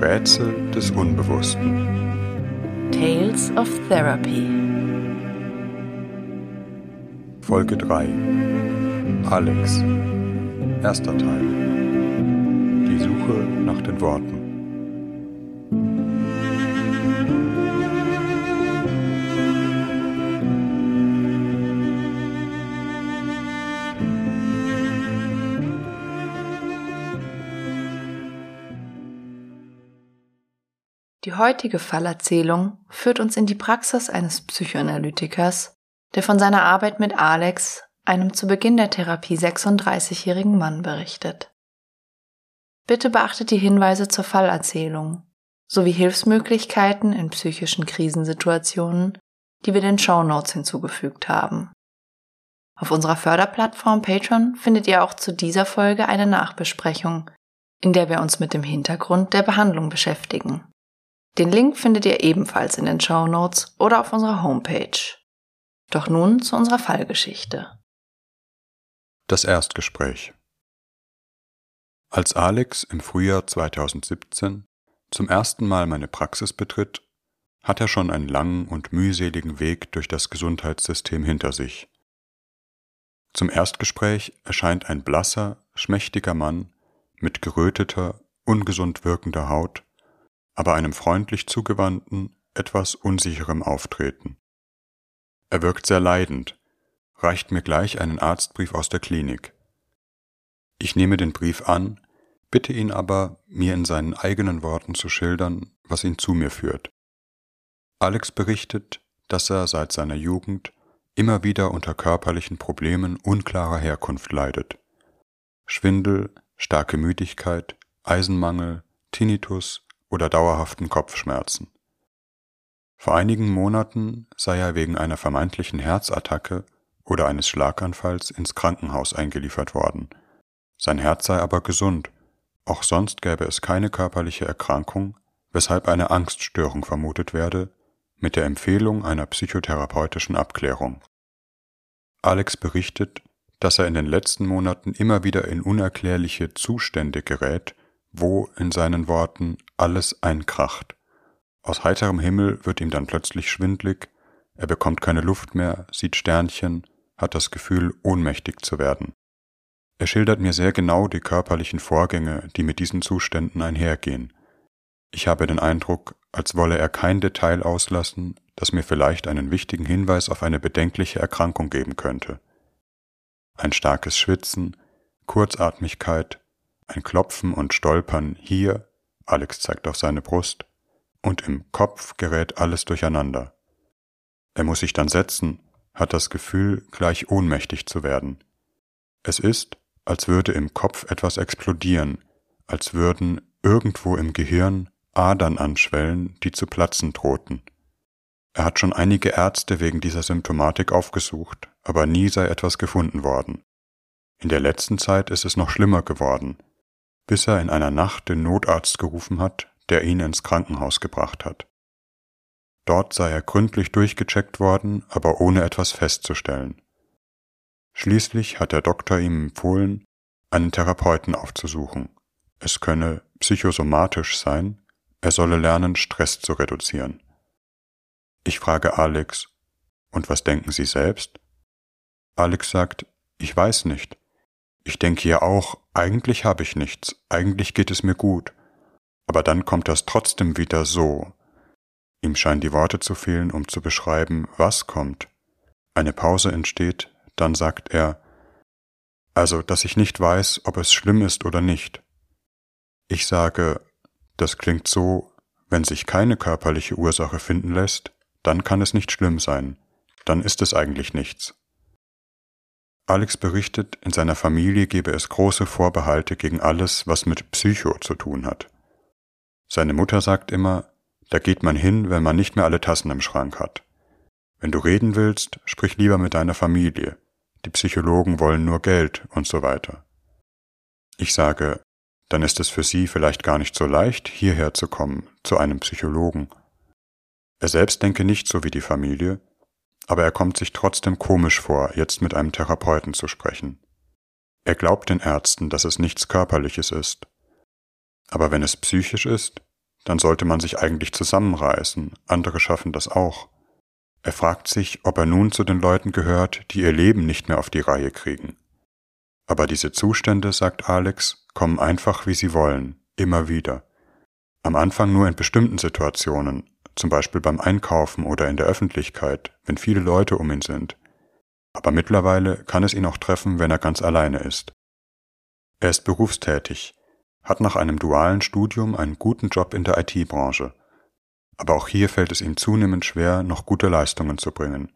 Rätsel des Unbewussten. Tales of Therapy. Folge 3. Alex. Erster Teil. Die Suche nach den Worten. Heutige Fallerzählung führt uns in die Praxis eines Psychoanalytikers, der von seiner Arbeit mit Alex, einem zu Beginn der Therapie 36-jährigen Mann, berichtet. Bitte beachtet die Hinweise zur Fallerzählung sowie Hilfsmöglichkeiten in psychischen Krisensituationen, die wir den Show Notes hinzugefügt haben. Auf unserer Förderplattform Patreon findet ihr auch zu dieser Folge eine Nachbesprechung, in der wir uns mit dem Hintergrund der Behandlung beschäftigen. Den Link findet ihr ebenfalls in den Show Notes oder auf unserer Homepage. Doch nun zu unserer Fallgeschichte. Das Erstgespräch. Als Alex im Frühjahr 2017 zum ersten Mal meine Praxis betritt, hat er schon einen langen und mühseligen Weg durch das Gesundheitssystem hinter sich. Zum Erstgespräch erscheint ein blasser, schmächtiger Mann mit geröteter, ungesund wirkender Haut aber einem freundlich zugewandten, etwas unsicherem Auftreten. Er wirkt sehr leidend, reicht mir gleich einen Arztbrief aus der Klinik. Ich nehme den Brief an, bitte ihn aber, mir in seinen eigenen Worten zu schildern, was ihn zu mir führt. Alex berichtet, dass er seit seiner Jugend immer wieder unter körperlichen Problemen unklarer Herkunft leidet. Schwindel, starke Müdigkeit, Eisenmangel, Tinnitus, oder dauerhaften Kopfschmerzen. Vor einigen Monaten sei er wegen einer vermeintlichen Herzattacke oder eines Schlaganfalls ins Krankenhaus eingeliefert worden. Sein Herz sei aber gesund, auch sonst gäbe es keine körperliche Erkrankung, weshalb eine Angststörung vermutet werde, mit der Empfehlung einer psychotherapeutischen Abklärung. Alex berichtet, dass er in den letzten Monaten immer wieder in unerklärliche Zustände gerät, wo in seinen Worten alles einkracht. Aus heiterem Himmel wird ihm dann plötzlich schwindlig, er bekommt keine Luft mehr, sieht Sternchen, hat das Gefühl, ohnmächtig zu werden. Er schildert mir sehr genau die körperlichen Vorgänge, die mit diesen Zuständen einhergehen. Ich habe den Eindruck, als wolle er kein Detail auslassen, das mir vielleicht einen wichtigen Hinweis auf eine bedenkliche Erkrankung geben könnte. Ein starkes Schwitzen, Kurzatmigkeit, ein Klopfen und Stolpern hier, Alex zeigt auf seine Brust, und im Kopf gerät alles durcheinander. Er muss sich dann setzen, hat das Gefühl, gleich ohnmächtig zu werden. Es ist, als würde im Kopf etwas explodieren, als würden irgendwo im Gehirn Adern anschwellen, die zu platzen drohten. Er hat schon einige Ärzte wegen dieser Symptomatik aufgesucht, aber nie sei etwas gefunden worden. In der letzten Zeit ist es noch schlimmer geworden, bis er in einer Nacht den Notarzt gerufen hat, der ihn ins Krankenhaus gebracht hat. Dort sei er gründlich durchgecheckt worden, aber ohne etwas festzustellen. Schließlich hat der Doktor ihm empfohlen, einen Therapeuten aufzusuchen. Es könne psychosomatisch sein, er solle lernen, Stress zu reduzieren. Ich frage Alex, und was denken Sie selbst? Alex sagt, ich weiß nicht. Ich denke ja auch, eigentlich habe ich nichts, eigentlich geht es mir gut. Aber dann kommt das trotzdem wieder so. Ihm scheinen die Worte zu fehlen, um zu beschreiben, was kommt. Eine Pause entsteht, dann sagt er, also, dass ich nicht weiß, ob es schlimm ist oder nicht. Ich sage, das klingt so, wenn sich keine körperliche Ursache finden lässt, dann kann es nicht schlimm sein, dann ist es eigentlich nichts. Alex berichtet, in seiner Familie gebe es große Vorbehalte gegen alles, was mit Psycho zu tun hat. Seine Mutter sagt immer, da geht man hin, wenn man nicht mehr alle Tassen im Schrank hat. Wenn du reden willst, sprich lieber mit deiner Familie. Die Psychologen wollen nur Geld und so weiter. Ich sage, dann ist es für sie vielleicht gar nicht so leicht, hierher zu kommen, zu einem Psychologen. Er selbst denke nicht so wie die Familie, aber er kommt sich trotzdem komisch vor, jetzt mit einem Therapeuten zu sprechen. Er glaubt den Ärzten, dass es nichts Körperliches ist. Aber wenn es psychisch ist, dann sollte man sich eigentlich zusammenreißen, andere schaffen das auch. Er fragt sich, ob er nun zu den Leuten gehört, die ihr Leben nicht mehr auf die Reihe kriegen. Aber diese Zustände, sagt Alex, kommen einfach wie sie wollen, immer wieder. Am Anfang nur in bestimmten Situationen, zum Beispiel beim Einkaufen oder in der Öffentlichkeit, wenn viele Leute um ihn sind. Aber mittlerweile kann es ihn auch treffen, wenn er ganz alleine ist. Er ist berufstätig, hat nach einem dualen Studium einen guten Job in der IT-Branche. Aber auch hier fällt es ihm zunehmend schwer, noch gute Leistungen zu bringen.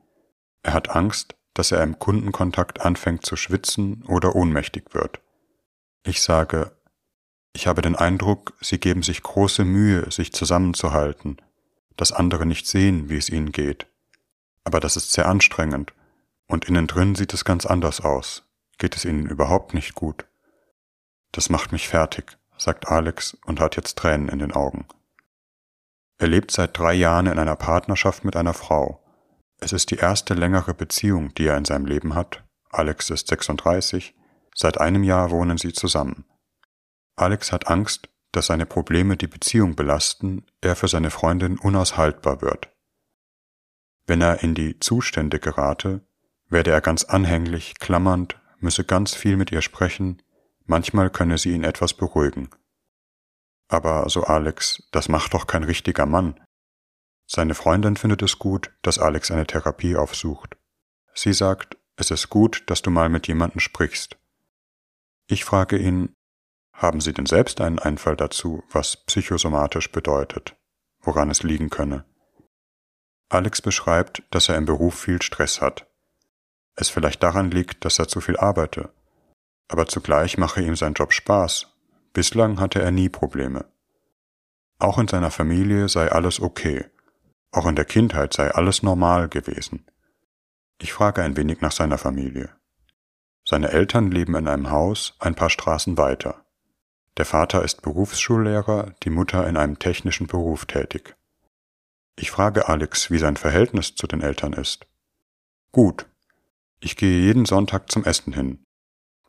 Er hat Angst, dass er im Kundenkontakt anfängt zu schwitzen oder ohnmächtig wird. Ich sage, ich habe den Eindruck, Sie geben sich große Mühe, sich zusammenzuhalten, dass andere nicht sehen, wie es ihnen geht. Aber das ist sehr anstrengend, und innen drin sieht es ganz anders aus. Geht es ihnen überhaupt nicht gut? Das macht mich fertig, sagt Alex und hat jetzt Tränen in den Augen. Er lebt seit drei Jahren in einer Partnerschaft mit einer Frau. Es ist die erste längere Beziehung, die er in seinem Leben hat. Alex ist 36. Seit einem Jahr wohnen sie zusammen. Alex hat Angst, dass seine Probleme die Beziehung belasten, er für seine Freundin unaushaltbar wird. Wenn er in die Zustände gerate, werde er ganz anhänglich, klammernd, müsse ganz viel mit ihr sprechen, manchmal könne sie ihn etwas beruhigen. Aber, so Alex, das macht doch kein richtiger Mann. Seine Freundin findet es gut, dass Alex eine Therapie aufsucht. Sie sagt, es ist gut, dass du mal mit jemandem sprichst. Ich frage ihn, haben Sie denn selbst einen Einfall dazu, was psychosomatisch bedeutet, woran es liegen könne? Alex beschreibt, dass er im Beruf viel Stress hat. Es vielleicht daran liegt, dass er zu viel arbeite, aber zugleich mache ihm sein Job Spaß. Bislang hatte er nie Probleme. Auch in seiner Familie sei alles okay, auch in der Kindheit sei alles normal gewesen. Ich frage ein wenig nach seiner Familie. Seine Eltern leben in einem Haus ein paar Straßen weiter. Der Vater ist Berufsschullehrer, die Mutter in einem technischen Beruf tätig. Ich frage Alex, wie sein Verhältnis zu den Eltern ist. Gut. Ich gehe jeden Sonntag zum Essen hin.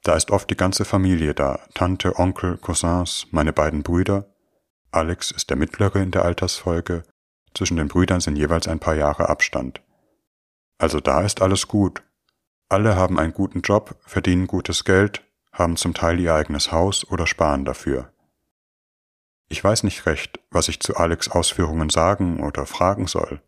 Da ist oft die ganze Familie da, Tante, Onkel, Cousins, meine beiden Brüder. Alex ist der mittlere in der Altersfolge zwischen den Brüdern sind jeweils ein paar Jahre Abstand. Also da ist alles gut. Alle haben einen guten Job, verdienen gutes Geld, haben zum Teil ihr eigenes Haus oder sparen dafür. Ich weiß nicht recht, was ich zu Alex Ausführungen sagen oder fragen soll.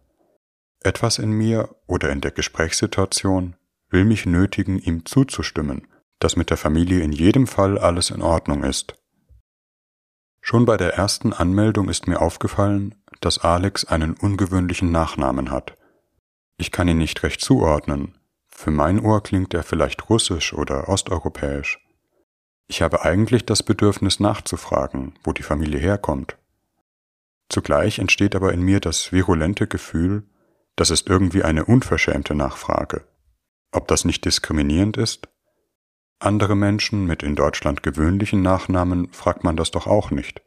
Etwas in mir oder in der Gesprächssituation will mich nötigen, ihm zuzustimmen, dass mit der Familie in jedem Fall alles in Ordnung ist. Schon bei der ersten Anmeldung ist mir aufgefallen, dass Alex einen ungewöhnlichen Nachnamen hat. Ich kann ihn nicht recht zuordnen. Für mein Ohr klingt er vielleicht russisch oder osteuropäisch. Ich habe eigentlich das Bedürfnis nachzufragen, wo die Familie herkommt. Zugleich entsteht aber in mir das virulente Gefühl, das ist irgendwie eine unverschämte Nachfrage. Ob das nicht diskriminierend ist? Andere Menschen mit in Deutschland gewöhnlichen Nachnamen fragt man das doch auch nicht.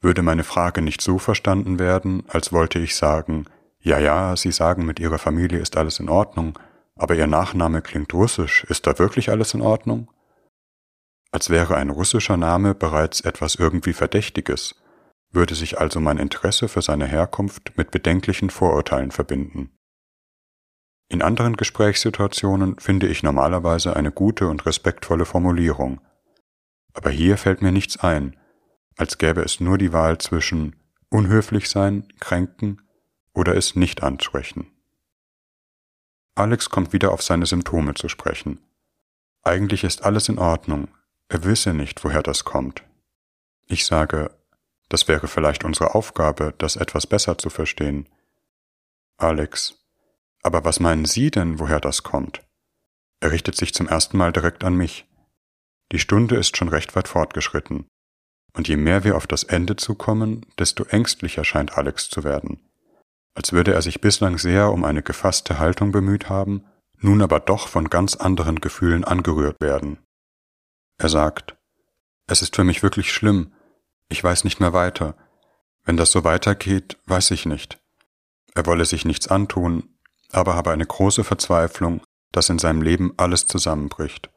Würde meine Frage nicht so verstanden werden, als wollte ich sagen, ja, ja, Sie sagen, mit Ihrer Familie ist alles in Ordnung, aber Ihr Nachname klingt russisch, ist da wirklich alles in Ordnung? Als wäre ein russischer Name bereits etwas irgendwie Verdächtiges, würde sich also mein Interesse für seine Herkunft mit bedenklichen Vorurteilen verbinden. In anderen Gesprächssituationen finde ich normalerweise eine gute und respektvolle Formulierung, aber hier fällt mir nichts ein, als gäbe es nur die Wahl zwischen unhöflich sein, kränken oder es nicht ansprechen. Alex kommt wieder auf seine Symptome zu sprechen. Eigentlich ist alles in Ordnung, er wisse nicht, woher das kommt. Ich sage, das wäre vielleicht unsere Aufgabe, das etwas besser zu verstehen. Alex, aber was meinen Sie denn, woher das kommt? Er richtet sich zum ersten Mal direkt an mich. Die Stunde ist schon recht weit fortgeschritten. Und je mehr wir auf das Ende zukommen, desto ängstlicher scheint Alex zu werden. Als würde er sich bislang sehr um eine gefasste Haltung bemüht haben, nun aber doch von ganz anderen Gefühlen angerührt werden. Er sagt, es ist für mich wirklich schlimm, ich weiß nicht mehr weiter. Wenn das so weitergeht, weiß ich nicht. Er wolle sich nichts antun, aber habe eine große Verzweiflung, dass in seinem Leben alles zusammenbricht.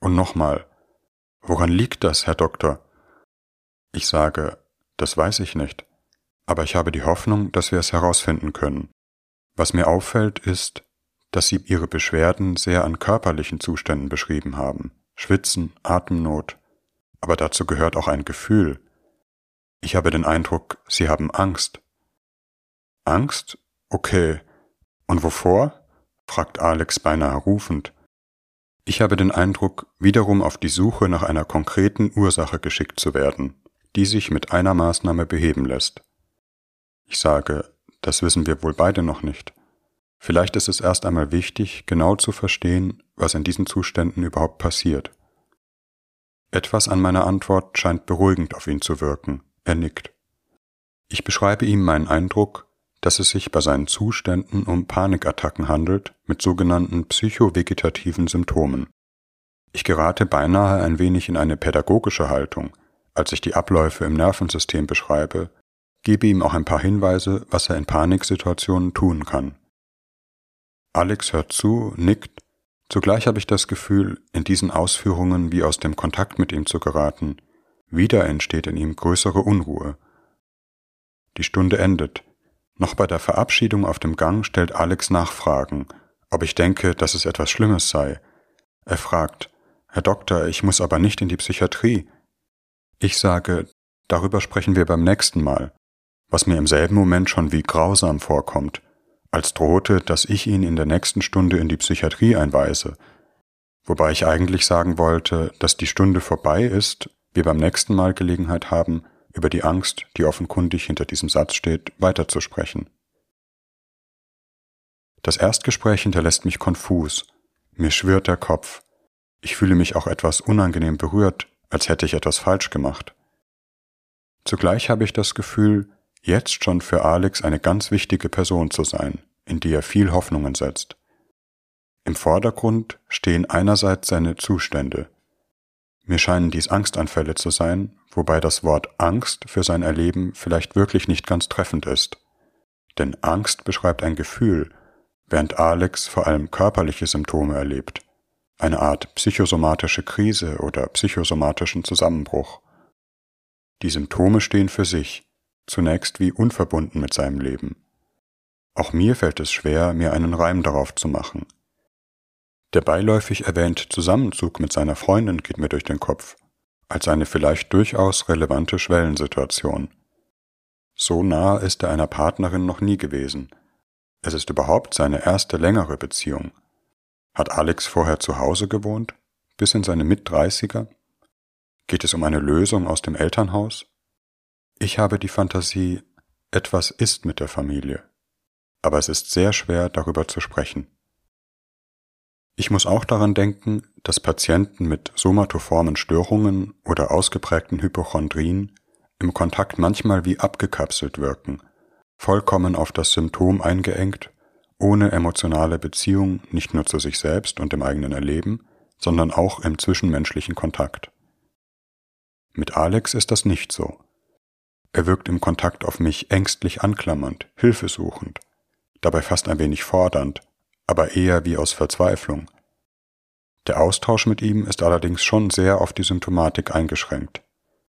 Und nochmal, woran liegt das, Herr Doktor? Ich sage, Das weiß ich nicht. Aber ich habe die Hoffnung, dass wir es herausfinden können. Was mir auffällt, ist, dass Sie Ihre Beschwerden sehr an körperlichen Zuständen beschrieben haben. Schwitzen, Atemnot. Aber dazu gehört auch ein Gefühl. Ich habe den Eindruck, Sie haben Angst. Angst? Okay. Und wovor? fragt Alex beinahe rufend. Ich habe den Eindruck, wiederum auf die Suche nach einer konkreten Ursache geschickt zu werden, die sich mit einer Maßnahme beheben lässt. Ich sage, das wissen wir wohl beide noch nicht. Vielleicht ist es erst einmal wichtig, genau zu verstehen, was in diesen Zuständen überhaupt passiert. Etwas an meiner Antwort scheint beruhigend auf ihn zu wirken. Er nickt. Ich beschreibe ihm meinen Eindruck, dass es sich bei seinen Zuständen um Panikattacken handelt mit sogenannten psychovegetativen Symptomen. Ich gerate beinahe ein wenig in eine pädagogische Haltung, als ich die Abläufe im Nervensystem beschreibe, gebe ihm auch ein paar Hinweise, was er in Paniksituationen tun kann. Alex hört zu, nickt, zugleich habe ich das Gefühl, in diesen Ausführungen wie aus dem Kontakt mit ihm zu geraten, wieder entsteht in ihm größere Unruhe. Die Stunde endet, noch bei der Verabschiedung auf dem Gang stellt Alex Nachfragen, ob ich denke, dass es etwas Schlimmes sei. Er fragt, Herr Doktor, ich muss aber nicht in die Psychiatrie. Ich sage, darüber sprechen wir beim nächsten Mal, was mir im selben Moment schon wie grausam vorkommt, als drohte, dass ich ihn in der nächsten Stunde in die Psychiatrie einweise, wobei ich eigentlich sagen wollte, dass die Stunde vorbei ist, wir beim nächsten Mal Gelegenheit haben, über die Angst, die offenkundig hinter diesem Satz steht, weiterzusprechen. Das Erstgespräch hinterlässt mich konfus, mir schwirrt der Kopf, ich fühle mich auch etwas unangenehm berührt, als hätte ich etwas falsch gemacht. Zugleich habe ich das Gefühl, jetzt schon für Alex eine ganz wichtige Person zu sein, in die er viel Hoffnungen setzt. Im Vordergrund stehen einerseits seine Zustände, mir scheinen dies Angstanfälle zu sein, wobei das Wort Angst für sein Erleben vielleicht wirklich nicht ganz treffend ist. Denn Angst beschreibt ein Gefühl, während Alex vor allem körperliche Symptome erlebt, eine Art psychosomatische Krise oder psychosomatischen Zusammenbruch. Die Symptome stehen für sich, zunächst wie unverbunden mit seinem Leben. Auch mir fällt es schwer, mir einen Reim darauf zu machen. Der beiläufig erwähnte Zusammenzug mit seiner Freundin geht mir durch den Kopf, als eine vielleicht durchaus relevante Schwellensituation. So nah ist er einer Partnerin noch nie gewesen. Es ist überhaupt seine erste längere Beziehung. Hat Alex vorher zu Hause gewohnt? Bis in seine Mittdreißiger? Geht es um eine Lösung aus dem Elternhaus? Ich habe die Fantasie, etwas ist mit der Familie. Aber es ist sehr schwer, darüber zu sprechen. Ich muss auch daran denken, dass Patienten mit somatoformen Störungen oder ausgeprägten Hypochondrien im Kontakt manchmal wie abgekapselt wirken, vollkommen auf das Symptom eingeengt, ohne emotionale Beziehung nicht nur zu sich selbst und dem eigenen Erleben, sondern auch im zwischenmenschlichen Kontakt. Mit Alex ist das nicht so. Er wirkt im Kontakt auf mich ängstlich anklammernd, hilfesuchend, dabei fast ein wenig fordernd, aber eher wie aus Verzweiflung. Der Austausch mit ihm ist allerdings schon sehr auf die Symptomatik eingeschränkt.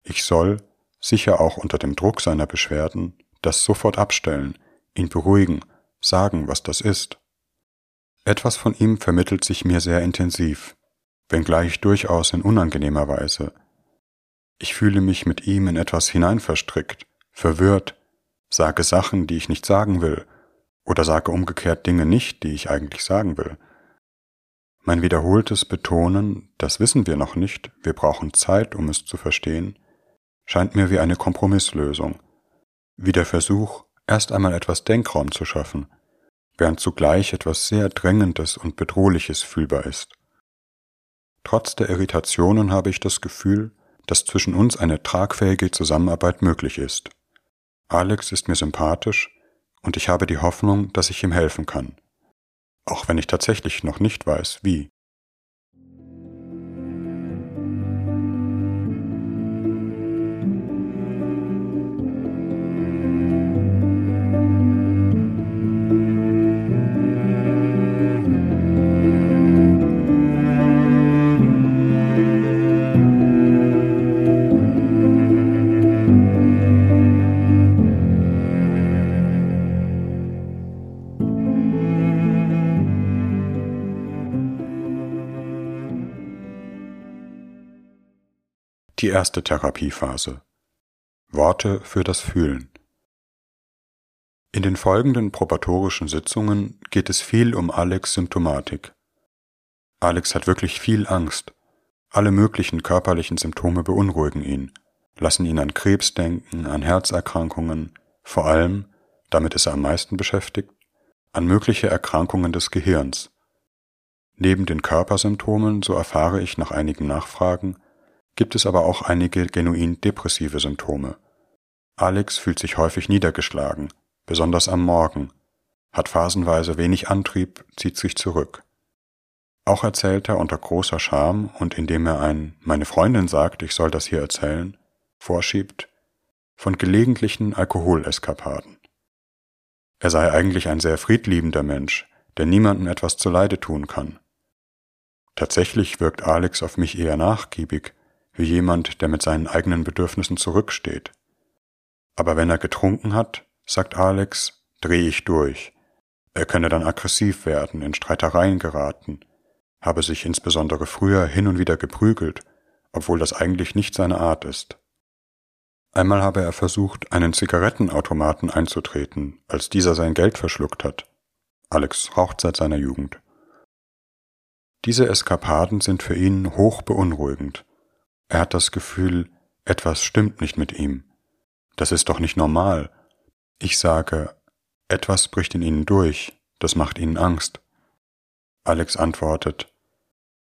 Ich soll, sicher auch unter dem Druck seiner Beschwerden, das sofort abstellen, ihn beruhigen, sagen, was das ist. Etwas von ihm vermittelt sich mir sehr intensiv, wenngleich durchaus in unangenehmer Weise. Ich fühle mich mit ihm in etwas hineinverstrickt, verwirrt, sage Sachen, die ich nicht sagen will, oder sage umgekehrt Dinge nicht, die ich eigentlich sagen will. Mein wiederholtes Betonen, das wissen wir noch nicht, wir brauchen Zeit, um es zu verstehen, scheint mir wie eine Kompromisslösung, wie der Versuch, erst einmal etwas Denkraum zu schaffen, während zugleich etwas sehr Drängendes und Bedrohliches fühlbar ist. Trotz der Irritationen habe ich das Gefühl, dass zwischen uns eine tragfähige Zusammenarbeit möglich ist. Alex ist mir sympathisch, und ich habe die Hoffnung, dass ich ihm helfen kann, auch wenn ich tatsächlich noch nicht weiß, wie. Erste Therapiephase. Worte für das Fühlen. In den folgenden probatorischen Sitzungen geht es viel um Alex Symptomatik. Alex hat wirklich viel Angst. Alle möglichen körperlichen Symptome beunruhigen ihn, lassen ihn an Krebs denken, an Herzerkrankungen, vor allem, damit ist er am meisten beschäftigt, an mögliche Erkrankungen des Gehirns. Neben den Körpersymptomen, so erfahre ich nach einigem Nachfragen, gibt es aber auch einige genuin depressive Symptome. Alex fühlt sich häufig niedergeschlagen, besonders am Morgen, hat phasenweise wenig Antrieb, zieht sich zurück. Auch erzählt er unter großer Scham und indem er ein Meine Freundin sagt, ich soll das hier erzählen, vorschiebt, von gelegentlichen Alkoholeskapaden. Er sei eigentlich ein sehr friedliebender Mensch, der niemandem etwas zuleide tun kann. Tatsächlich wirkt Alex auf mich eher nachgiebig, wie jemand, der mit seinen eigenen Bedürfnissen zurücksteht. Aber wenn er getrunken hat, sagt Alex, drehe ich durch. Er könne dann aggressiv werden, in Streitereien geraten, habe sich insbesondere früher hin und wieder geprügelt, obwohl das eigentlich nicht seine Art ist. Einmal habe er versucht, einen Zigarettenautomaten einzutreten, als dieser sein Geld verschluckt hat. Alex raucht seit seiner Jugend. Diese Eskapaden sind für ihn hoch beunruhigend. Er hat das Gefühl, etwas stimmt nicht mit ihm. Das ist doch nicht normal. Ich sage, etwas bricht in ihnen durch, das macht ihnen Angst. Alex antwortet,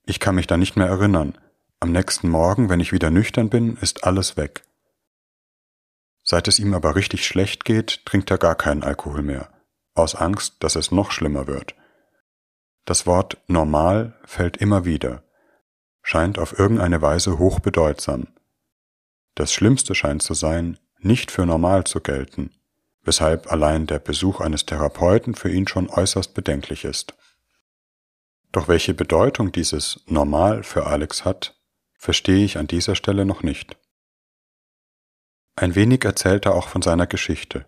ich kann mich da nicht mehr erinnern. Am nächsten Morgen, wenn ich wieder nüchtern bin, ist alles weg. Seit es ihm aber richtig schlecht geht, trinkt er gar keinen Alkohol mehr, aus Angst, dass es noch schlimmer wird. Das Wort normal fällt immer wieder scheint auf irgendeine Weise hochbedeutsam. Das Schlimmste scheint zu sein, nicht für normal zu gelten, weshalb allein der Besuch eines Therapeuten für ihn schon äußerst bedenklich ist. Doch welche Bedeutung dieses Normal für Alex hat, verstehe ich an dieser Stelle noch nicht. Ein wenig erzählt er auch von seiner Geschichte.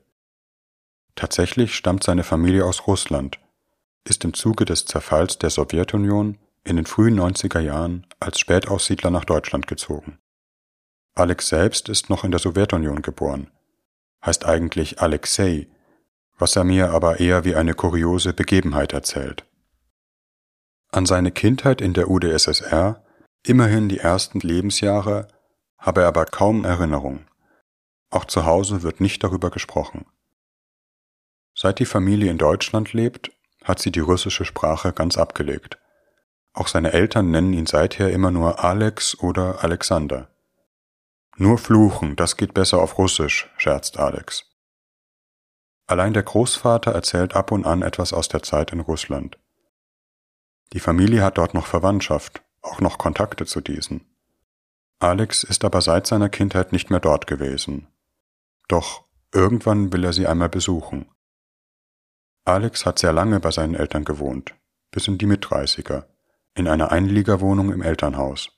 Tatsächlich stammt seine Familie aus Russland, ist im Zuge des Zerfalls der Sowjetunion in den frühen 90er Jahren als Spätaussiedler nach Deutschland gezogen. Alex selbst ist noch in der Sowjetunion geboren, heißt eigentlich Alexei, was er mir aber eher wie eine kuriose Begebenheit erzählt. An seine Kindheit in der UdSSR, immerhin die ersten Lebensjahre, habe er aber kaum Erinnerung. Auch zu Hause wird nicht darüber gesprochen. Seit die Familie in Deutschland lebt, hat sie die russische Sprache ganz abgelegt. Auch seine Eltern nennen ihn seither immer nur Alex oder Alexander. Nur fluchen, das geht besser auf Russisch, scherzt Alex. Allein der Großvater erzählt ab und an etwas aus der Zeit in Russland. Die Familie hat dort noch Verwandtschaft, auch noch Kontakte zu diesen. Alex ist aber seit seiner Kindheit nicht mehr dort gewesen. Doch irgendwann will er sie einmal besuchen. Alex hat sehr lange bei seinen Eltern gewohnt, bis in die Mitdreißiger in einer Einliegerwohnung im Elternhaus.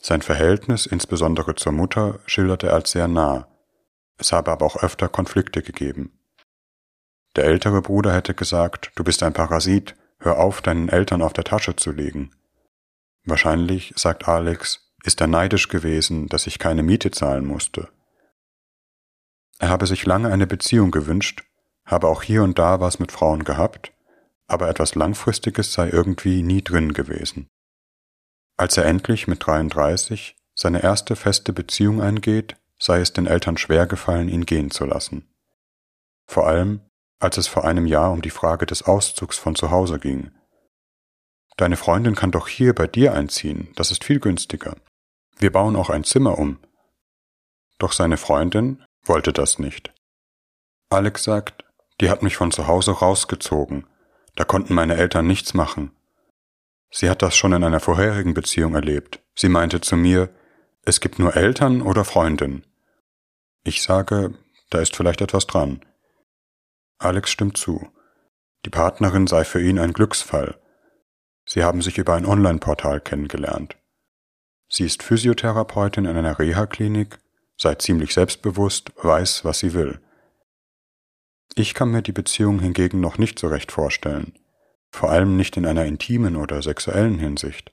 Sein Verhältnis, insbesondere zur Mutter, schilderte er als sehr nah. Es habe aber auch öfter Konflikte gegeben. Der ältere Bruder hätte gesagt, du bist ein Parasit, hör auf, deinen Eltern auf der Tasche zu legen. Wahrscheinlich, sagt Alex, ist er neidisch gewesen, dass ich keine Miete zahlen musste. Er habe sich lange eine Beziehung gewünscht, habe auch hier und da was mit Frauen gehabt, aber etwas Langfristiges sei irgendwie nie drin gewesen. Als er endlich mit 33 seine erste feste Beziehung eingeht, sei es den Eltern schwer gefallen, ihn gehen zu lassen. Vor allem, als es vor einem Jahr um die Frage des Auszugs von zu Hause ging. Deine Freundin kann doch hier bei dir einziehen, das ist viel günstiger. Wir bauen auch ein Zimmer um. Doch seine Freundin wollte das nicht. Alex sagt, die hat mich von zu Hause rausgezogen, da konnten meine Eltern nichts machen. Sie hat das schon in einer vorherigen Beziehung erlebt. Sie meinte zu mir, es gibt nur Eltern oder Freundin. Ich sage, da ist vielleicht etwas dran. Alex stimmt zu. Die Partnerin sei für ihn ein Glücksfall. Sie haben sich über ein Online-Portal kennengelernt. Sie ist Physiotherapeutin in einer Reha-Klinik, sei ziemlich selbstbewusst, weiß, was sie will. Ich kann mir die Beziehung hingegen noch nicht so recht vorstellen, vor allem nicht in einer intimen oder sexuellen Hinsicht.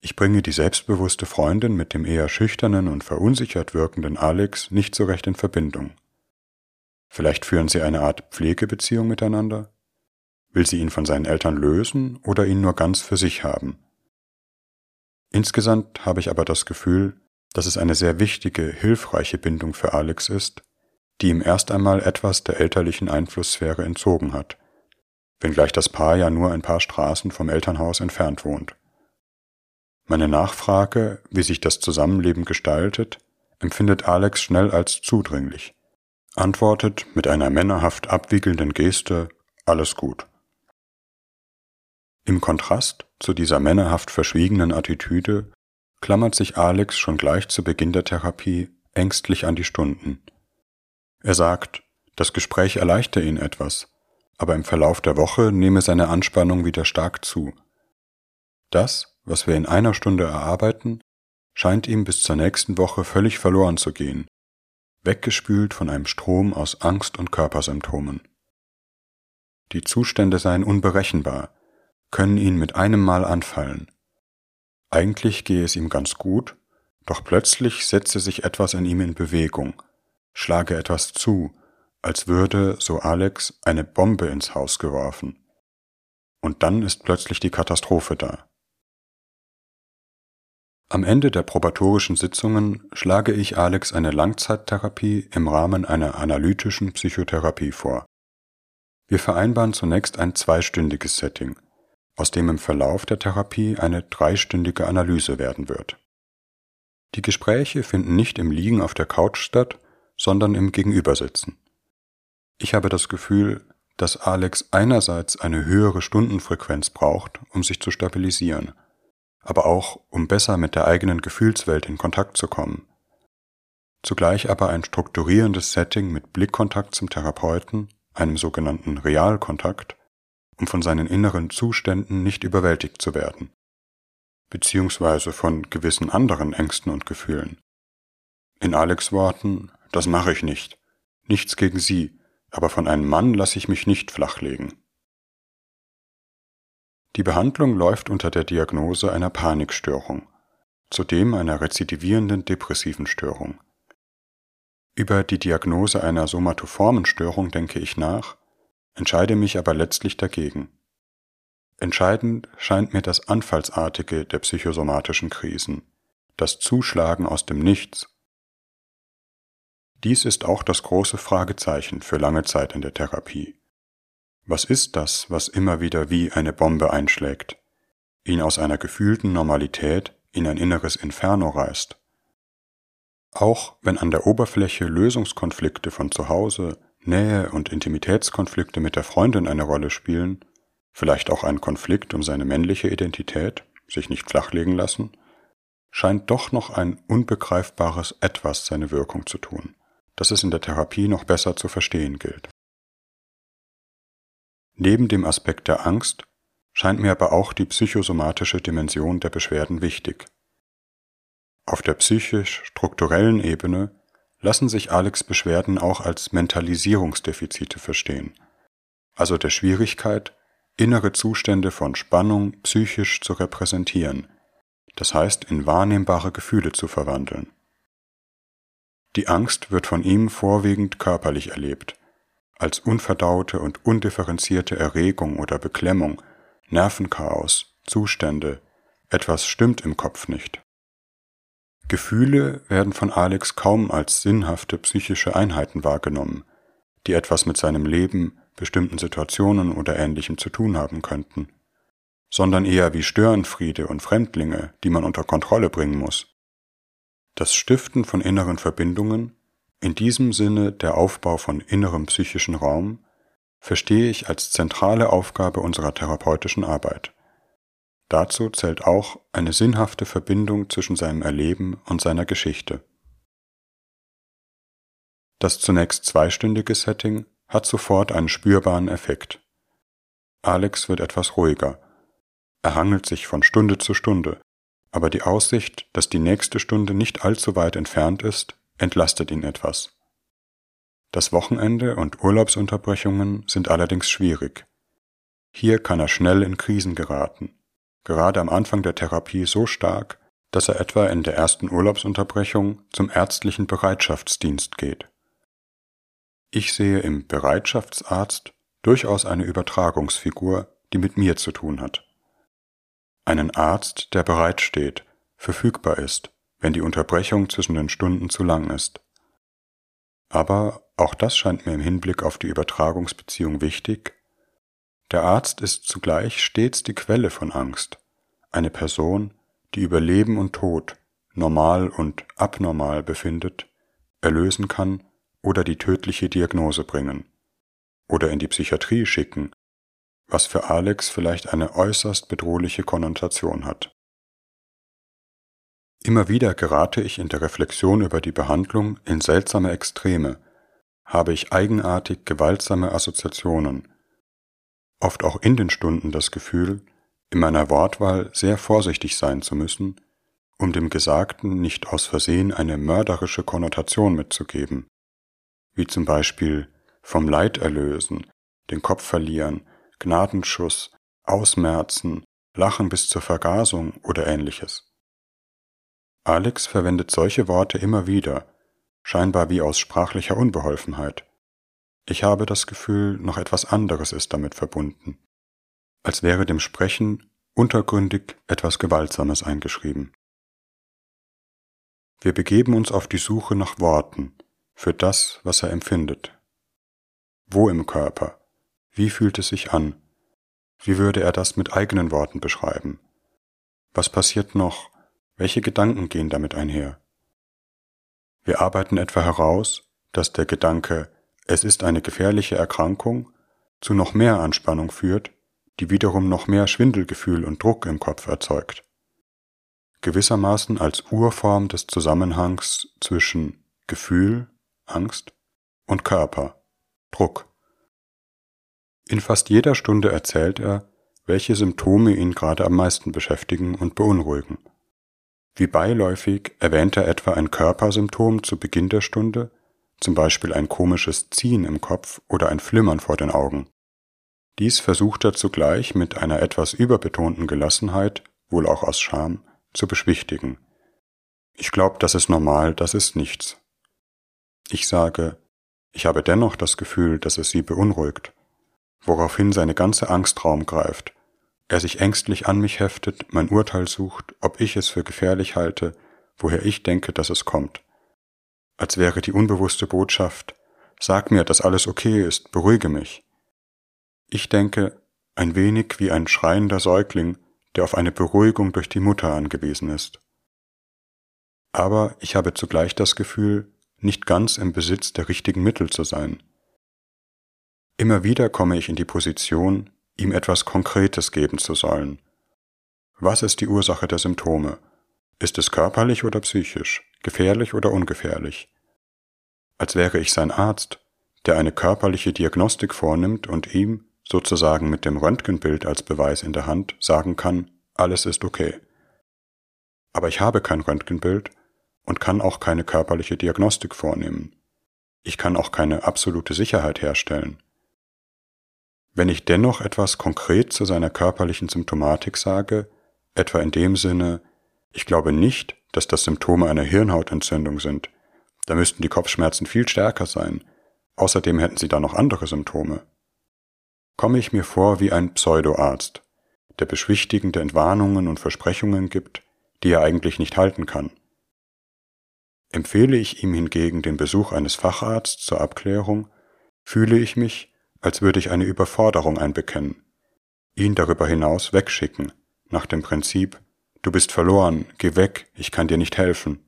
Ich bringe die selbstbewusste Freundin mit dem eher schüchternen und verunsichert wirkenden Alex nicht so recht in Verbindung. Vielleicht führen sie eine Art Pflegebeziehung miteinander? Will sie ihn von seinen Eltern lösen oder ihn nur ganz für sich haben? Insgesamt habe ich aber das Gefühl, dass es eine sehr wichtige, hilfreiche Bindung für Alex ist, die ihm erst einmal etwas der elterlichen Einflusssphäre entzogen hat, wenngleich das Paar ja nur ein paar Straßen vom Elternhaus entfernt wohnt. Meine Nachfrage, wie sich das Zusammenleben gestaltet, empfindet Alex schnell als zudringlich, antwortet mit einer männerhaft abwiegelnden Geste alles gut. Im Kontrast zu dieser männerhaft verschwiegenen Attitüde klammert sich Alex schon gleich zu Beginn der Therapie ängstlich an die Stunden. Er sagt, das Gespräch erleichtere ihn etwas, aber im Verlauf der Woche nehme seine Anspannung wieder stark zu. Das, was wir in einer Stunde erarbeiten, scheint ihm bis zur nächsten Woche völlig verloren zu gehen, weggespült von einem Strom aus Angst und Körpersymptomen. Die Zustände seien unberechenbar, können ihn mit einem Mal anfallen. Eigentlich gehe es ihm ganz gut, doch plötzlich setze sich etwas in ihm in Bewegung, schlage etwas zu, als würde, so Alex, eine Bombe ins Haus geworfen. Und dann ist plötzlich die Katastrophe da. Am Ende der probatorischen Sitzungen schlage ich Alex eine Langzeittherapie im Rahmen einer analytischen Psychotherapie vor. Wir vereinbaren zunächst ein zweistündiges Setting, aus dem im Verlauf der Therapie eine dreistündige Analyse werden wird. Die Gespräche finden nicht im Liegen auf der Couch statt, sondern im Gegenübersitzen. Ich habe das Gefühl, dass Alex einerseits eine höhere Stundenfrequenz braucht, um sich zu stabilisieren, aber auch um besser mit der eigenen Gefühlswelt in Kontakt zu kommen. Zugleich aber ein strukturierendes Setting mit Blickkontakt zum Therapeuten, einem sogenannten Realkontakt, um von seinen inneren Zuständen nicht überwältigt zu werden, beziehungsweise von gewissen anderen Ängsten und Gefühlen. In Alex Worten, das mache ich nicht, nichts gegen Sie, aber von einem Mann lasse ich mich nicht flachlegen. Die Behandlung läuft unter der Diagnose einer Panikstörung, zudem einer rezidivierenden depressiven Störung. Über die Diagnose einer somatoformen Störung denke ich nach, entscheide mich aber letztlich dagegen. Entscheidend scheint mir das Anfallsartige der psychosomatischen Krisen, das Zuschlagen aus dem Nichts. Dies ist auch das große Fragezeichen für lange Zeit in der Therapie. Was ist das, was immer wieder wie eine Bombe einschlägt, ihn aus einer gefühlten Normalität in ein inneres Inferno reißt? Auch wenn an der Oberfläche Lösungskonflikte von zu Hause, Nähe und Intimitätskonflikte mit der Freundin eine Rolle spielen, vielleicht auch ein Konflikt um seine männliche Identität, sich nicht flachlegen lassen, scheint doch noch ein unbegreifbares Etwas seine Wirkung zu tun, das es in der Therapie noch besser zu verstehen gilt. Neben dem Aspekt der Angst scheint mir aber auch die psychosomatische Dimension der Beschwerden wichtig. Auf der psychisch-strukturellen Ebene lassen sich Alex Beschwerden auch als Mentalisierungsdefizite verstehen, also der Schwierigkeit, innere Zustände von Spannung psychisch zu repräsentieren, das heißt in wahrnehmbare Gefühle zu verwandeln. Die Angst wird von ihm vorwiegend körperlich erlebt, als unverdaute und undifferenzierte Erregung oder Beklemmung, Nervenchaos, Zustände, etwas stimmt im Kopf nicht. Gefühle werden von Alex kaum als sinnhafte psychische Einheiten wahrgenommen, die etwas mit seinem Leben, bestimmten Situationen oder ähnlichem zu tun haben könnten, sondern eher wie Störenfriede und Fremdlinge, die man unter Kontrolle bringen muss. Das Stiften von inneren Verbindungen in diesem Sinne der Aufbau von innerem psychischen Raum verstehe ich als zentrale Aufgabe unserer therapeutischen Arbeit. Dazu zählt auch eine sinnhafte Verbindung zwischen seinem Erleben und seiner Geschichte. Das zunächst zweistündige Setting hat sofort einen spürbaren Effekt. Alex wird etwas ruhiger. Er hangelt sich von Stunde zu Stunde, aber die Aussicht, dass die nächste Stunde nicht allzu weit entfernt ist, entlastet ihn etwas. Das Wochenende und Urlaubsunterbrechungen sind allerdings schwierig. Hier kann er schnell in Krisen geraten, gerade am Anfang der Therapie so stark, dass er etwa in der ersten Urlaubsunterbrechung zum ärztlichen Bereitschaftsdienst geht. Ich sehe im Bereitschaftsarzt durchaus eine Übertragungsfigur, die mit mir zu tun hat. Einen Arzt, der bereitsteht, verfügbar ist, wenn die Unterbrechung zwischen den Stunden zu lang ist. Aber auch das scheint mir im Hinblick auf die Übertragungsbeziehung wichtig. Der Arzt ist zugleich stets die Quelle von Angst, eine Person, die über Leben und Tod, normal und abnormal befindet, erlösen kann oder die tödliche Diagnose bringen oder in die Psychiatrie schicken, was für Alex vielleicht eine äußerst bedrohliche Konnotation hat. Immer wieder gerate ich in der Reflexion über die Behandlung in seltsame Extreme, habe ich eigenartig gewaltsame Assoziationen, oft auch in den Stunden das Gefühl, in meiner Wortwahl sehr vorsichtig sein zu müssen, um dem Gesagten nicht aus Versehen eine mörderische Konnotation mitzugeben, wie zum Beispiel vom Leid erlösen, den Kopf verlieren, Gnadenschuss, Ausmerzen, Lachen bis zur Vergasung oder ähnliches. Alex verwendet solche Worte immer wieder, scheinbar wie aus sprachlicher Unbeholfenheit. Ich habe das Gefühl, noch etwas anderes ist damit verbunden, als wäre dem Sprechen untergründig etwas Gewaltsames eingeschrieben. Wir begeben uns auf die Suche nach Worten für das, was er empfindet. Wo im Körper? Wie fühlt es sich an? Wie würde er das mit eigenen Worten beschreiben? Was passiert noch, welche Gedanken gehen damit einher? Wir arbeiten etwa heraus, dass der Gedanke, es ist eine gefährliche Erkrankung, zu noch mehr Anspannung führt, die wiederum noch mehr Schwindelgefühl und Druck im Kopf erzeugt. Gewissermaßen als Urform des Zusammenhangs zwischen Gefühl, Angst und Körper, Druck. In fast jeder Stunde erzählt er, welche Symptome ihn gerade am meisten beschäftigen und beunruhigen. Wie beiläufig erwähnt er etwa ein Körpersymptom zu Beginn der Stunde, zum Beispiel ein komisches Ziehen im Kopf oder ein Flimmern vor den Augen. Dies versucht er zugleich mit einer etwas überbetonten Gelassenheit, wohl auch aus Scham, zu beschwichtigen. Ich glaube, das ist normal, das ist nichts. Ich sage, ich habe dennoch das Gefühl, dass es sie beunruhigt, woraufhin seine ganze Angst Raum greift er sich ängstlich an mich heftet, mein Urteil sucht, ob ich es für gefährlich halte, woher ich denke, dass es kommt. Als wäre die unbewusste Botschaft, sag mir, dass alles okay ist, beruhige mich. Ich denke, ein wenig wie ein schreiender Säugling, der auf eine Beruhigung durch die Mutter angewiesen ist. Aber ich habe zugleich das Gefühl, nicht ganz im Besitz der richtigen Mittel zu sein. Immer wieder komme ich in die Position, ihm etwas Konkretes geben zu sollen. Was ist die Ursache der Symptome? Ist es körperlich oder psychisch, gefährlich oder ungefährlich? Als wäre ich sein Arzt, der eine körperliche Diagnostik vornimmt und ihm, sozusagen mit dem Röntgenbild als Beweis in der Hand, sagen kann, alles ist okay. Aber ich habe kein Röntgenbild und kann auch keine körperliche Diagnostik vornehmen. Ich kann auch keine absolute Sicherheit herstellen. Wenn ich dennoch etwas konkret zu seiner körperlichen Symptomatik sage, etwa in dem Sinne, ich glaube nicht, dass das Symptome einer Hirnhautentzündung sind, da müssten die Kopfschmerzen viel stärker sein, außerdem hätten sie da noch andere Symptome. Komme ich mir vor wie ein Pseudoarzt, der beschwichtigende Entwarnungen und Versprechungen gibt, die er eigentlich nicht halten kann. Empfehle ich ihm hingegen den Besuch eines Facharztes zur Abklärung, fühle ich mich, als würde ich eine Überforderung einbekennen, ihn darüber hinaus wegschicken, nach dem Prinzip, du bist verloren, geh weg, ich kann dir nicht helfen.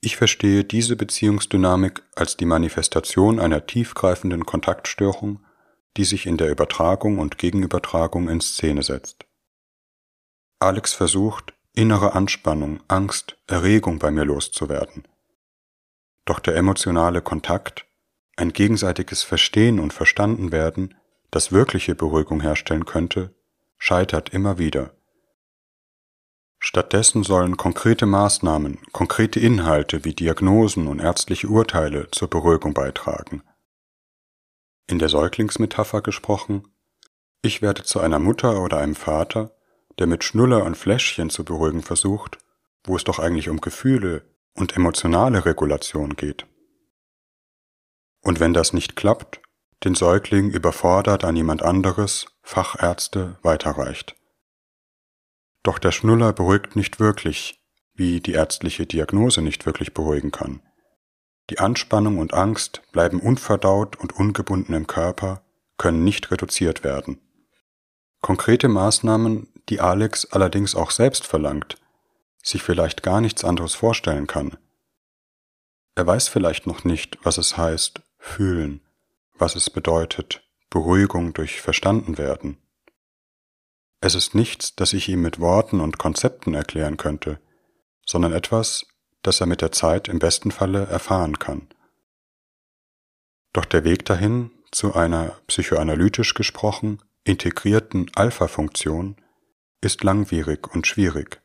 Ich verstehe diese Beziehungsdynamik als die Manifestation einer tiefgreifenden Kontaktstörung, die sich in der Übertragung und Gegenübertragung in Szene setzt. Alex versucht, innere Anspannung, Angst, Erregung bei mir loszuwerden. Doch der emotionale Kontakt ein gegenseitiges Verstehen und Verstandenwerden, das wirkliche Beruhigung herstellen könnte, scheitert immer wieder. Stattdessen sollen konkrete Maßnahmen, konkrete Inhalte wie Diagnosen und ärztliche Urteile zur Beruhigung beitragen. In der Säuglingsmetapher gesprochen, ich werde zu einer Mutter oder einem Vater, der mit Schnuller und Fläschchen zu beruhigen versucht, wo es doch eigentlich um Gefühle und emotionale Regulation geht. Und wenn das nicht klappt, den Säugling überfordert an jemand anderes, Fachärzte, weiterreicht. Doch der Schnuller beruhigt nicht wirklich, wie die ärztliche Diagnose nicht wirklich beruhigen kann. Die Anspannung und Angst bleiben unverdaut und ungebunden im Körper, können nicht reduziert werden. Konkrete Maßnahmen, die Alex allerdings auch selbst verlangt, sich vielleicht gar nichts anderes vorstellen kann. Er weiß vielleicht noch nicht, was es heißt, fühlen, was es bedeutet, Beruhigung durch verstanden werden. Es ist nichts, das ich ihm mit Worten und Konzepten erklären könnte, sondern etwas, das er mit der Zeit im besten Falle erfahren kann. Doch der Weg dahin zu einer psychoanalytisch gesprochen integrierten Alpha-Funktion ist langwierig und schwierig.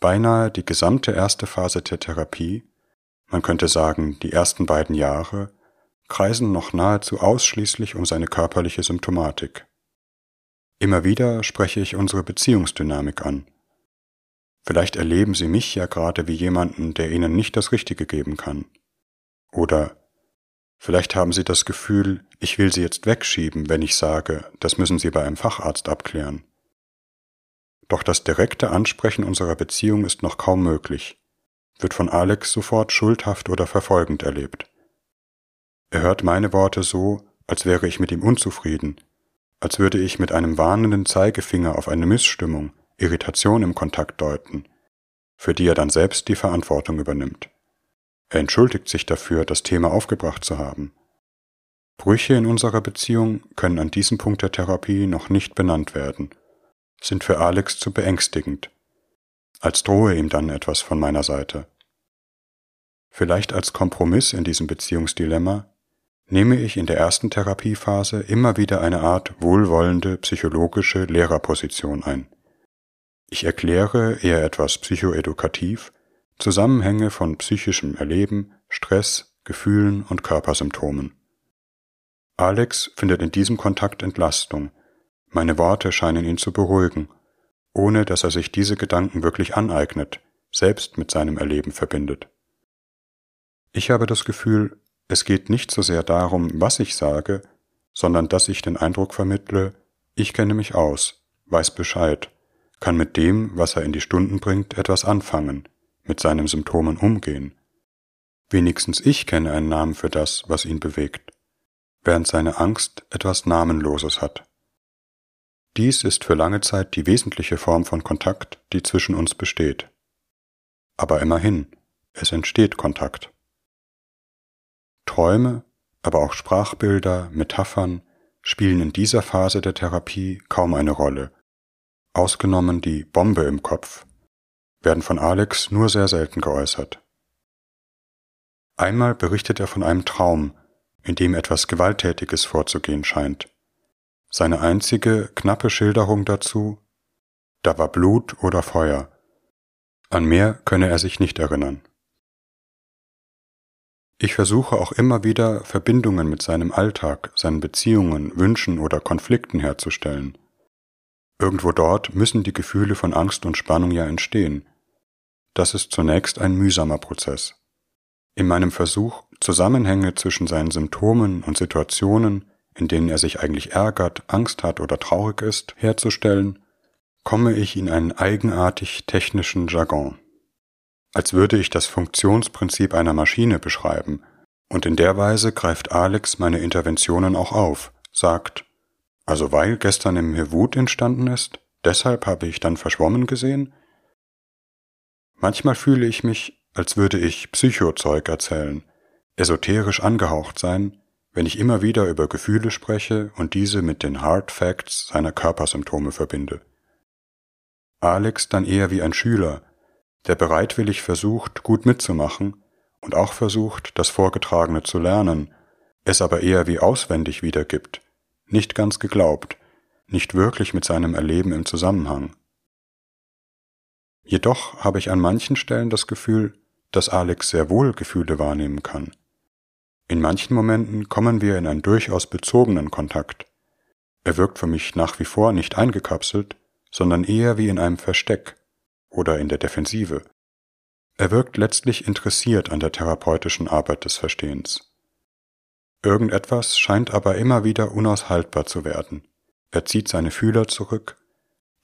Beinahe die gesamte erste Phase der Therapie, man könnte sagen die ersten beiden Jahre, kreisen noch nahezu ausschließlich um seine körperliche Symptomatik. Immer wieder spreche ich unsere Beziehungsdynamik an. Vielleicht erleben Sie mich ja gerade wie jemanden, der Ihnen nicht das Richtige geben kann. Oder vielleicht haben Sie das Gefühl, ich will Sie jetzt wegschieben, wenn ich sage, das müssen Sie bei einem Facharzt abklären. Doch das direkte Ansprechen unserer Beziehung ist noch kaum möglich, wird von Alex sofort schuldhaft oder verfolgend erlebt. Er hört meine Worte so, als wäre ich mit ihm unzufrieden, als würde ich mit einem warnenden Zeigefinger auf eine Missstimmung, Irritation im Kontakt deuten, für die er dann selbst die Verantwortung übernimmt. Er entschuldigt sich dafür, das Thema aufgebracht zu haben. Brüche in unserer Beziehung können an diesem Punkt der Therapie noch nicht benannt werden, sind für Alex zu beängstigend, als drohe ihm dann etwas von meiner Seite. Vielleicht als Kompromiss in diesem Beziehungsdilemma nehme ich in der ersten Therapiephase immer wieder eine Art wohlwollende psychologische Lehrerposition ein. Ich erkläre eher etwas psychoedukativ Zusammenhänge von psychischem Erleben, Stress, Gefühlen und Körpersymptomen. Alex findet in diesem Kontakt Entlastung, meine Worte scheinen ihn zu beruhigen, ohne dass er sich diese Gedanken wirklich aneignet, selbst mit seinem Erleben verbindet. Ich habe das Gefühl, es geht nicht so sehr darum, was ich sage, sondern dass ich den Eindruck vermittle, ich kenne mich aus, weiß Bescheid, kann mit dem, was er in die Stunden bringt, etwas anfangen, mit seinen Symptomen umgehen. Wenigstens ich kenne einen Namen für das, was ihn bewegt, während seine Angst etwas Namenloses hat. Dies ist für lange Zeit die wesentliche Form von Kontakt, die zwischen uns besteht. Aber immerhin, es entsteht Kontakt. Träume, aber auch Sprachbilder, Metaphern spielen in dieser Phase der Therapie kaum eine Rolle. Ausgenommen die Bombe im Kopf, werden von Alex nur sehr selten geäußert. Einmal berichtet er von einem Traum, in dem etwas Gewalttätiges vorzugehen scheint. Seine einzige, knappe Schilderung dazu, da war Blut oder Feuer. An mehr könne er sich nicht erinnern. Ich versuche auch immer wieder Verbindungen mit seinem Alltag, seinen Beziehungen, Wünschen oder Konflikten herzustellen. Irgendwo dort müssen die Gefühle von Angst und Spannung ja entstehen. Das ist zunächst ein mühsamer Prozess. In meinem Versuch, Zusammenhänge zwischen seinen Symptomen und Situationen, in denen er sich eigentlich ärgert, Angst hat oder traurig ist, herzustellen, komme ich in einen eigenartig technischen Jargon als würde ich das Funktionsprinzip einer Maschine beschreiben, und in der Weise greift Alex meine Interventionen auch auf, sagt, also weil gestern in mir Wut entstanden ist, deshalb habe ich dann verschwommen gesehen? Manchmal fühle ich mich, als würde ich Psychozeug erzählen, esoterisch angehaucht sein, wenn ich immer wieder über Gefühle spreche und diese mit den Hard Facts seiner Körpersymptome verbinde. Alex dann eher wie ein Schüler, der bereitwillig versucht, gut mitzumachen und auch versucht, das Vorgetragene zu lernen, es aber eher wie auswendig wiedergibt, nicht ganz geglaubt, nicht wirklich mit seinem Erleben im Zusammenhang. Jedoch habe ich an manchen Stellen das Gefühl, dass Alex sehr wohl Gefühle wahrnehmen kann. In manchen Momenten kommen wir in einen durchaus bezogenen Kontakt. Er wirkt für mich nach wie vor nicht eingekapselt, sondern eher wie in einem Versteck oder in der Defensive. Er wirkt letztlich interessiert an der therapeutischen Arbeit des Verstehens. Irgendetwas scheint aber immer wieder unaushaltbar zu werden. Er zieht seine Fühler zurück,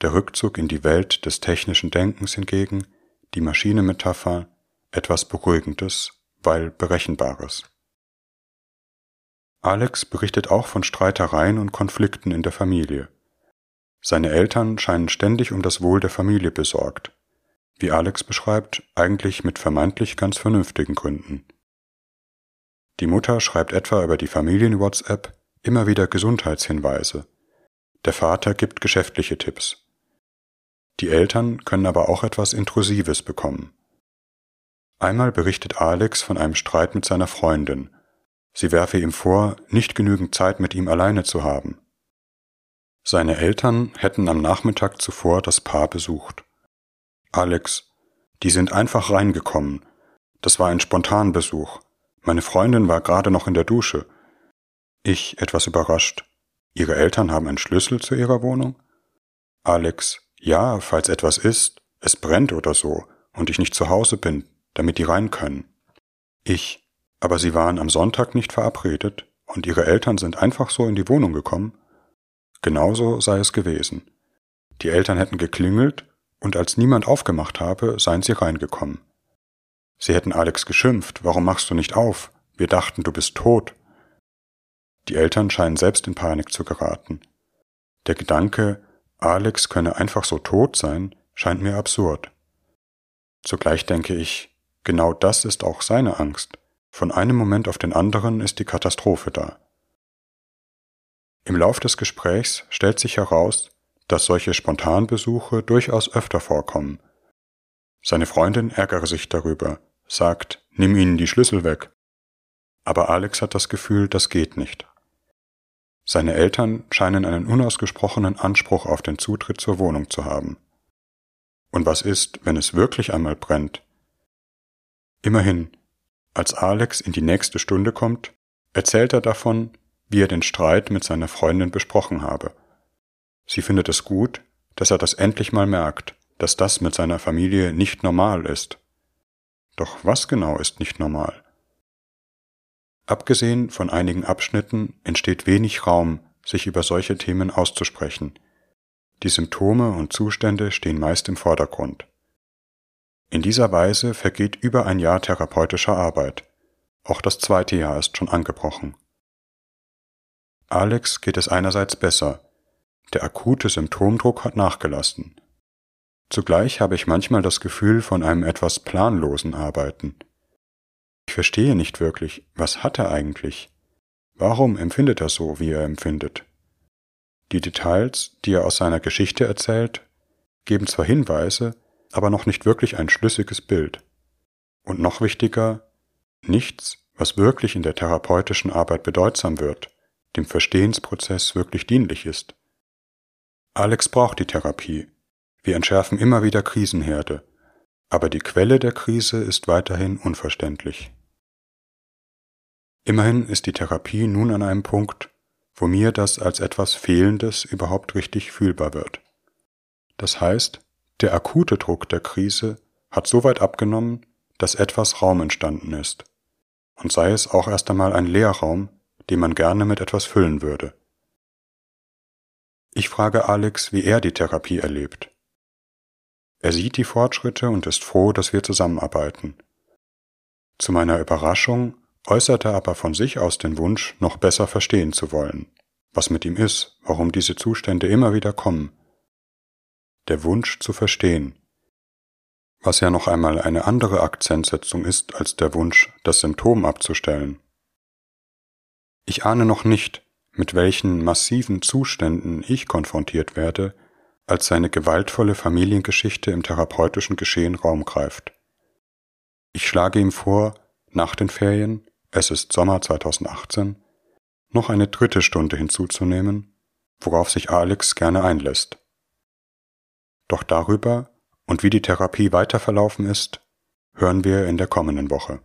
der Rückzug in die Welt des technischen Denkens hingegen, die Maschinemetapher, etwas Beruhigendes, weil Berechenbares. Alex berichtet auch von Streitereien und Konflikten in der Familie. Seine Eltern scheinen ständig um das Wohl der Familie besorgt. Wie Alex beschreibt, eigentlich mit vermeintlich ganz vernünftigen Gründen. Die Mutter schreibt etwa über die Familien-WhatsApp immer wieder Gesundheitshinweise. Der Vater gibt geschäftliche Tipps. Die Eltern können aber auch etwas Intrusives bekommen. Einmal berichtet Alex von einem Streit mit seiner Freundin. Sie werfe ihm vor, nicht genügend Zeit mit ihm alleine zu haben. Seine Eltern hätten am Nachmittag zuvor das Paar besucht. Alex, die sind einfach reingekommen. Das war ein Spontanbesuch. Meine Freundin war gerade noch in der Dusche. Ich etwas überrascht. Ihre Eltern haben einen Schlüssel zu ihrer Wohnung? Alex, ja, falls etwas ist, es brennt oder so, und ich nicht zu Hause bin, damit die rein können. Ich, aber sie waren am Sonntag nicht verabredet, und ihre Eltern sind einfach so in die Wohnung gekommen? Genauso sei es gewesen. Die Eltern hätten geklingelt, und als niemand aufgemacht habe, seien sie reingekommen. Sie hätten Alex geschimpft, warum machst du nicht auf? Wir dachten, du bist tot. Die Eltern scheinen selbst in Panik zu geraten. Der Gedanke, Alex könne einfach so tot sein, scheint mir absurd. Zugleich denke ich, genau das ist auch seine Angst. Von einem Moment auf den anderen ist die Katastrophe da. Im Lauf des Gesprächs stellt sich heraus, dass solche Spontanbesuche durchaus öfter vorkommen. Seine Freundin ärgere sich darüber, sagt, nimm ihnen die Schlüssel weg. Aber Alex hat das Gefühl, das geht nicht. Seine Eltern scheinen einen unausgesprochenen Anspruch auf den Zutritt zur Wohnung zu haben. Und was ist, wenn es wirklich einmal brennt? Immerhin, als Alex in die nächste Stunde kommt, erzählt er davon, wie er den Streit mit seiner Freundin besprochen habe. Sie findet es gut, dass er das endlich mal merkt, dass das mit seiner Familie nicht normal ist. Doch was genau ist nicht normal? Abgesehen von einigen Abschnitten entsteht wenig Raum, sich über solche Themen auszusprechen. Die Symptome und Zustände stehen meist im Vordergrund. In dieser Weise vergeht über ein Jahr therapeutischer Arbeit. Auch das zweite Jahr ist schon angebrochen. Alex geht es einerseits besser. Der akute Symptomdruck hat nachgelassen. Zugleich habe ich manchmal das Gefühl von einem etwas planlosen Arbeiten. Ich verstehe nicht wirklich, was hat er eigentlich? Warum empfindet er so, wie er empfindet? Die Details, die er aus seiner Geschichte erzählt, geben zwar Hinweise, aber noch nicht wirklich ein schlüssiges Bild. Und noch wichtiger, nichts, was wirklich in der therapeutischen Arbeit bedeutsam wird, dem Verstehensprozess wirklich dienlich ist. Alex braucht die Therapie. Wir entschärfen immer wieder Krisenherde, aber die Quelle der Krise ist weiterhin unverständlich. Immerhin ist die Therapie nun an einem Punkt, wo mir das als etwas Fehlendes überhaupt richtig fühlbar wird. Das heißt, der akute Druck der Krise hat so weit abgenommen, dass etwas Raum entstanden ist. Und sei es auch erst einmal ein Leerraum, den man gerne mit etwas füllen würde. Ich frage Alex, wie er die Therapie erlebt. Er sieht die Fortschritte und ist froh, dass wir zusammenarbeiten. Zu meiner Überraschung äußerte aber von sich aus den Wunsch, noch besser verstehen zu wollen, was mit ihm ist, warum diese Zustände immer wieder kommen. Der Wunsch zu verstehen, was ja noch einmal eine andere Akzentsetzung ist als der Wunsch, das Symptom abzustellen. Ich ahne noch nicht, mit welchen massiven Zuständen ich konfrontiert werde, als seine gewaltvolle Familiengeschichte im therapeutischen Geschehen Raum greift. Ich schlage ihm vor, nach den Ferien, es ist Sommer 2018, noch eine dritte Stunde hinzuzunehmen, worauf sich Alex gerne einlässt. Doch darüber und wie die Therapie weiterverlaufen ist, hören wir in der kommenden Woche.